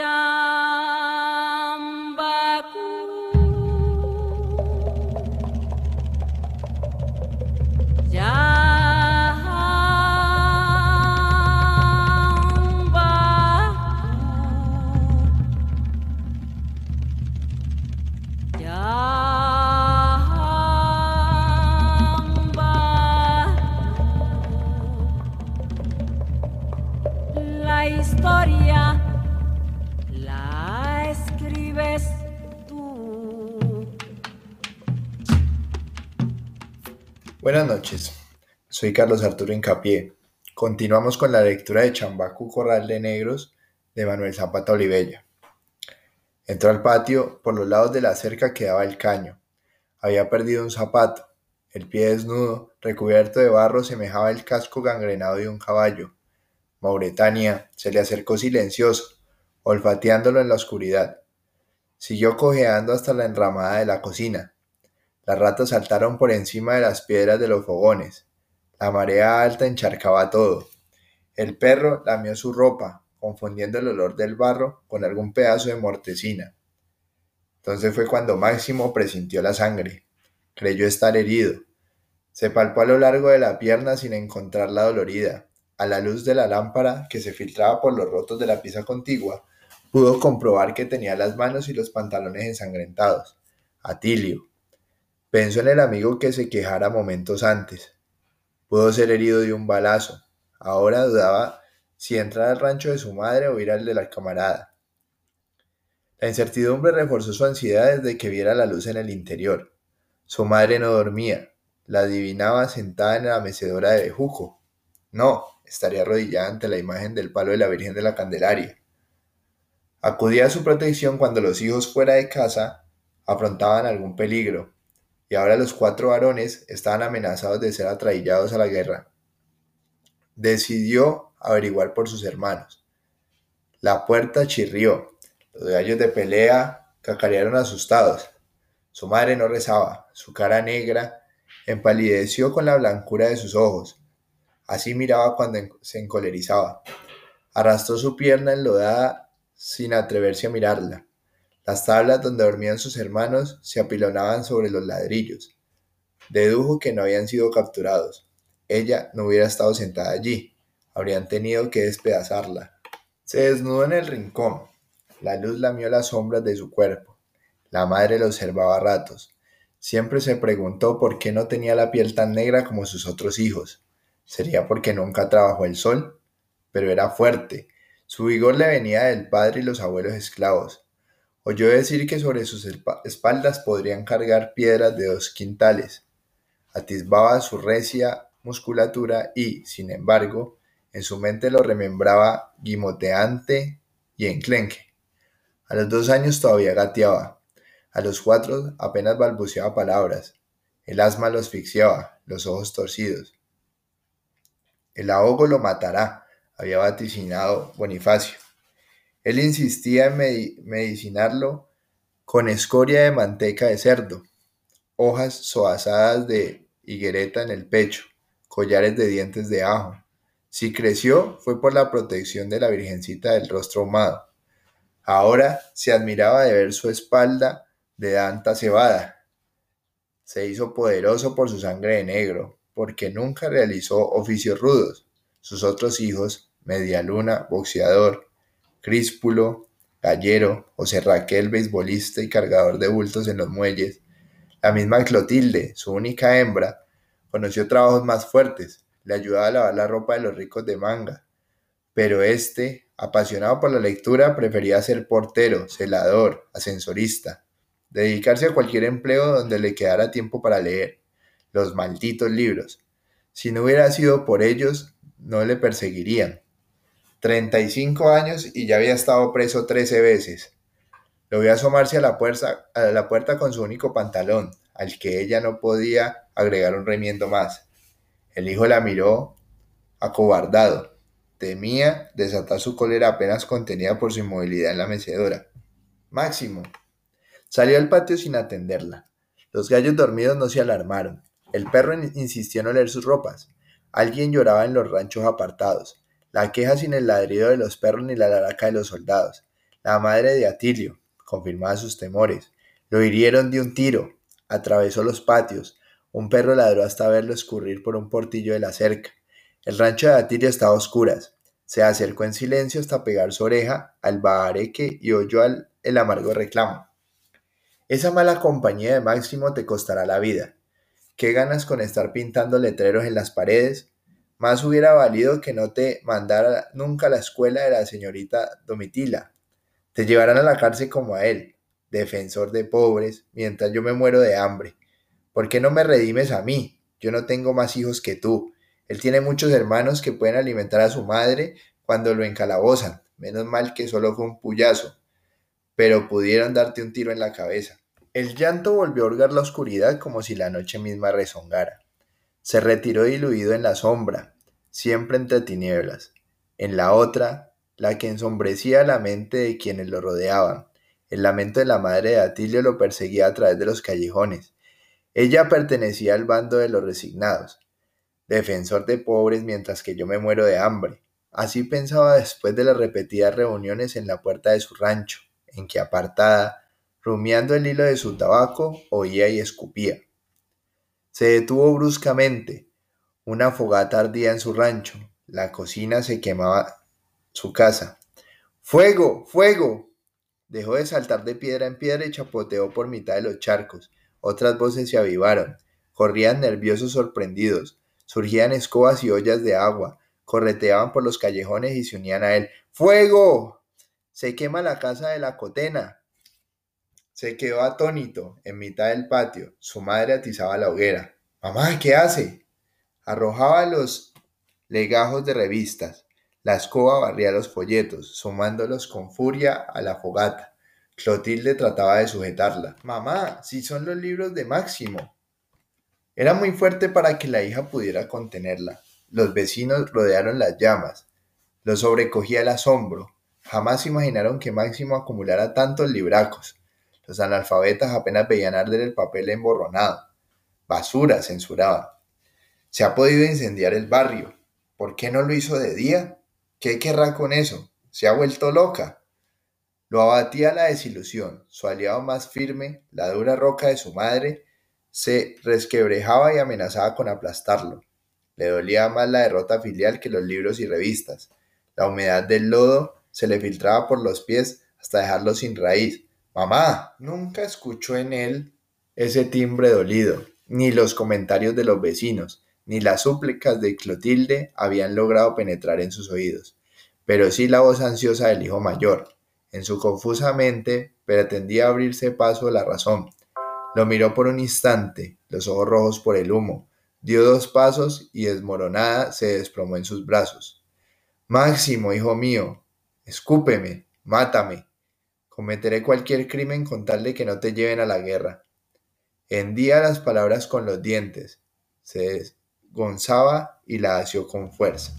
done. Buenas noches, soy Carlos Arturo Incapié. Continuamos con la lectura de Chambacu Corral de Negros de Manuel Zapata Olivella. Entró al patio, por los lados de la cerca quedaba el caño. Había perdido un zapato. El pie desnudo, recubierto de barro, semejaba el casco gangrenado de un caballo. Mauretania se le acercó silencioso, olfateándolo en la oscuridad. Siguió cojeando hasta la enramada de la cocina. Las ratas saltaron por encima de las piedras de los fogones. La marea alta encharcaba todo. El perro lamió su ropa, confundiendo el olor del barro con algún pedazo de mortecina. Entonces fue cuando Máximo presintió la sangre. Creyó estar herido. Se palpó a lo largo de la pierna sin encontrarla dolorida. A la luz de la lámpara que se filtraba por los rotos de la pieza contigua, pudo comprobar que tenía las manos y los pantalones ensangrentados. Atilio, Pensó en el amigo que se quejara momentos antes. Pudo ser herido de un balazo. Ahora dudaba si entrar al rancho de su madre o ir al de la camarada. La incertidumbre reforzó su ansiedad desde que viera la luz en el interior. Su madre no dormía. La adivinaba sentada en la mecedora de bejuco. No, estaría arrodillada ante la imagen del palo de la Virgen de la Candelaria. Acudía a su protección cuando los hijos fuera de casa afrontaban algún peligro, y ahora los cuatro varones estaban amenazados de ser atraillados a la guerra. Decidió averiguar por sus hermanos. La puerta chirrió. Los gallos de pelea cacarearon asustados. Su madre no rezaba. Su cara negra empalideció con la blancura de sus ojos. Así miraba cuando se encolerizaba. Arrastró su pierna enlodada sin atreverse a mirarla. Las tablas donde dormían sus hermanos se apilonaban sobre los ladrillos. Dedujo que no habían sido capturados. Ella no hubiera estado sentada allí. Habrían tenido que despedazarla. Se desnudó en el rincón. La luz lamió las sombras de su cuerpo. La madre lo observaba a ratos. Siempre se preguntó por qué no tenía la piel tan negra como sus otros hijos. ¿Sería porque nunca trabajó el sol? Pero era fuerte. Su vigor le venía del padre y los abuelos esclavos. Oyó decir que sobre sus espaldas podrían cargar piedras de dos quintales. Atisbaba su recia musculatura y, sin embargo, en su mente lo remembraba gimoteante y enclenque. A los dos años todavía gateaba. A los cuatro apenas balbuceaba palabras. El asma lo asfixiaba, los ojos torcidos. El ahogo lo matará, había vaticinado Bonifacio. Él insistía en medicinarlo con escoria de manteca de cerdo, hojas soazadas de higuereta en el pecho, collares de dientes de ajo. Si creció fue por la protección de la Virgencita del rostro ahumado. Ahora se admiraba de ver su espalda de danta cebada. Se hizo poderoso por su sangre de negro, porque nunca realizó oficios rudos. Sus otros hijos, Medialuna, boxeador, Críspulo, Gallero, José Raquel, beisbolista y cargador de bultos en los muelles. La misma Clotilde, su única hembra, conoció trabajos más fuertes, le ayudaba a lavar la ropa de los ricos de manga. Pero este, apasionado por la lectura, prefería ser portero, celador, ascensorista, dedicarse a cualquier empleo donde le quedara tiempo para leer los malditos libros. Si no hubiera sido por ellos, no le perseguirían. 35 años y ya había estado preso 13 veces. Lo vio asomarse a la, puerta, a la puerta con su único pantalón, al que ella no podía agregar un remiendo más. El hijo la miró acobardado. Temía desatar su cólera apenas contenida por su inmovilidad en la mecedora. Máximo. Salió al patio sin atenderla. Los gallos dormidos no se alarmaron. El perro insistió en oler sus ropas. Alguien lloraba en los ranchos apartados la queja sin el ladrido de los perros ni la laraca de los soldados, La madre de Atilio confirmaba sus temores. Lo hirieron de un tiro, atravesó los patios. Un perro ladró hasta verlo escurrir por un portillo de la cerca. El rancho de Atilio estaba a oscuras. Se acercó en silencio hasta pegar su oreja al bahareque y oyó el amargo reclamo. Esa mala compañía de Máximo te costará la vida. ¿Qué ganas con estar pintando letreros en las paredes? Más hubiera valido que no te mandara nunca a la escuela de la señorita Domitila. Te llevarán a la cárcel como a él, defensor de pobres, mientras yo me muero de hambre. ¿Por qué no me redimes a mí? Yo no tengo más hijos que tú. Él tiene muchos hermanos que pueden alimentar a su madre cuando lo encalabozan. Menos mal que solo fue un puyazo. Pero pudieron darte un tiro en la cabeza. El llanto volvió a hurgar la oscuridad como si la noche misma rezongara. Se retiró diluido en la sombra, siempre entre tinieblas. En la otra, la que ensombrecía la mente de quienes lo rodeaban. El lamento de la madre de Atilio lo perseguía a través de los callejones. Ella pertenecía al bando de los resignados, defensor de pobres mientras que yo me muero de hambre. Así pensaba después de las repetidas reuniones en la puerta de su rancho, en que apartada, rumiando el hilo de su tabaco, oía y escupía. Se detuvo bruscamente. Una fogata ardía en su rancho. La cocina se quemaba su casa. ¡Fuego! ¡Fuego! Dejó de saltar de piedra en piedra y chapoteó por mitad de los charcos. Otras voces se avivaron. Corrían nerviosos sorprendidos. Surgían escobas y ollas de agua. Correteaban por los callejones y se unían a él. ¡Fuego! Se quema la casa de la cotena. Se quedó atónito en mitad del patio. Su madre atizaba la hoguera. Mamá, ¿qué hace? Arrojaba los legajos de revistas. La escoba barría los folletos, sumándolos con furia a la fogata. Clotilde trataba de sujetarla. Mamá, si son los libros de Máximo. Era muy fuerte para que la hija pudiera contenerla. Los vecinos rodearon las llamas. Lo sobrecogía el asombro. Jamás imaginaron que Máximo acumulara tantos libracos. Los analfabetas apenas veían arder el papel emborronado. Basura, censuraba. Se ha podido incendiar el barrio. ¿Por qué no lo hizo de día? ¿Qué querrá con eso? ¿Se ha vuelto loca? Lo abatía la desilusión. Su aliado más firme, la dura roca de su madre, se resquebrejaba y amenazaba con aplastarlo. Le dolía más la derrota filial que los libros y revistas. La humedad del lodo se le filtraba por los pies hasta dejarlo sin raíz. Mamá, nunca escuchó en él ese timbre dolido, ni los comentarios de los vecinos, ni las súplicas de Clotilde habían logrado penetrar en sus oídos, pero sí la voz ansiosa del hijo mayor. En su confusa mente pretendía abrirse paso la razón. Lo miró por un instante, los ojos rojos por el humo, dio dos pasos y desmoronada se desplomó en sus brazos. Máximo, hijo mío, escúpeme, mátame. Cometeré cualquier crimen con tal de que no te lleven a la guerra. Hendía las palabras con los dientes. Se gonzaba y la asió con fuerza.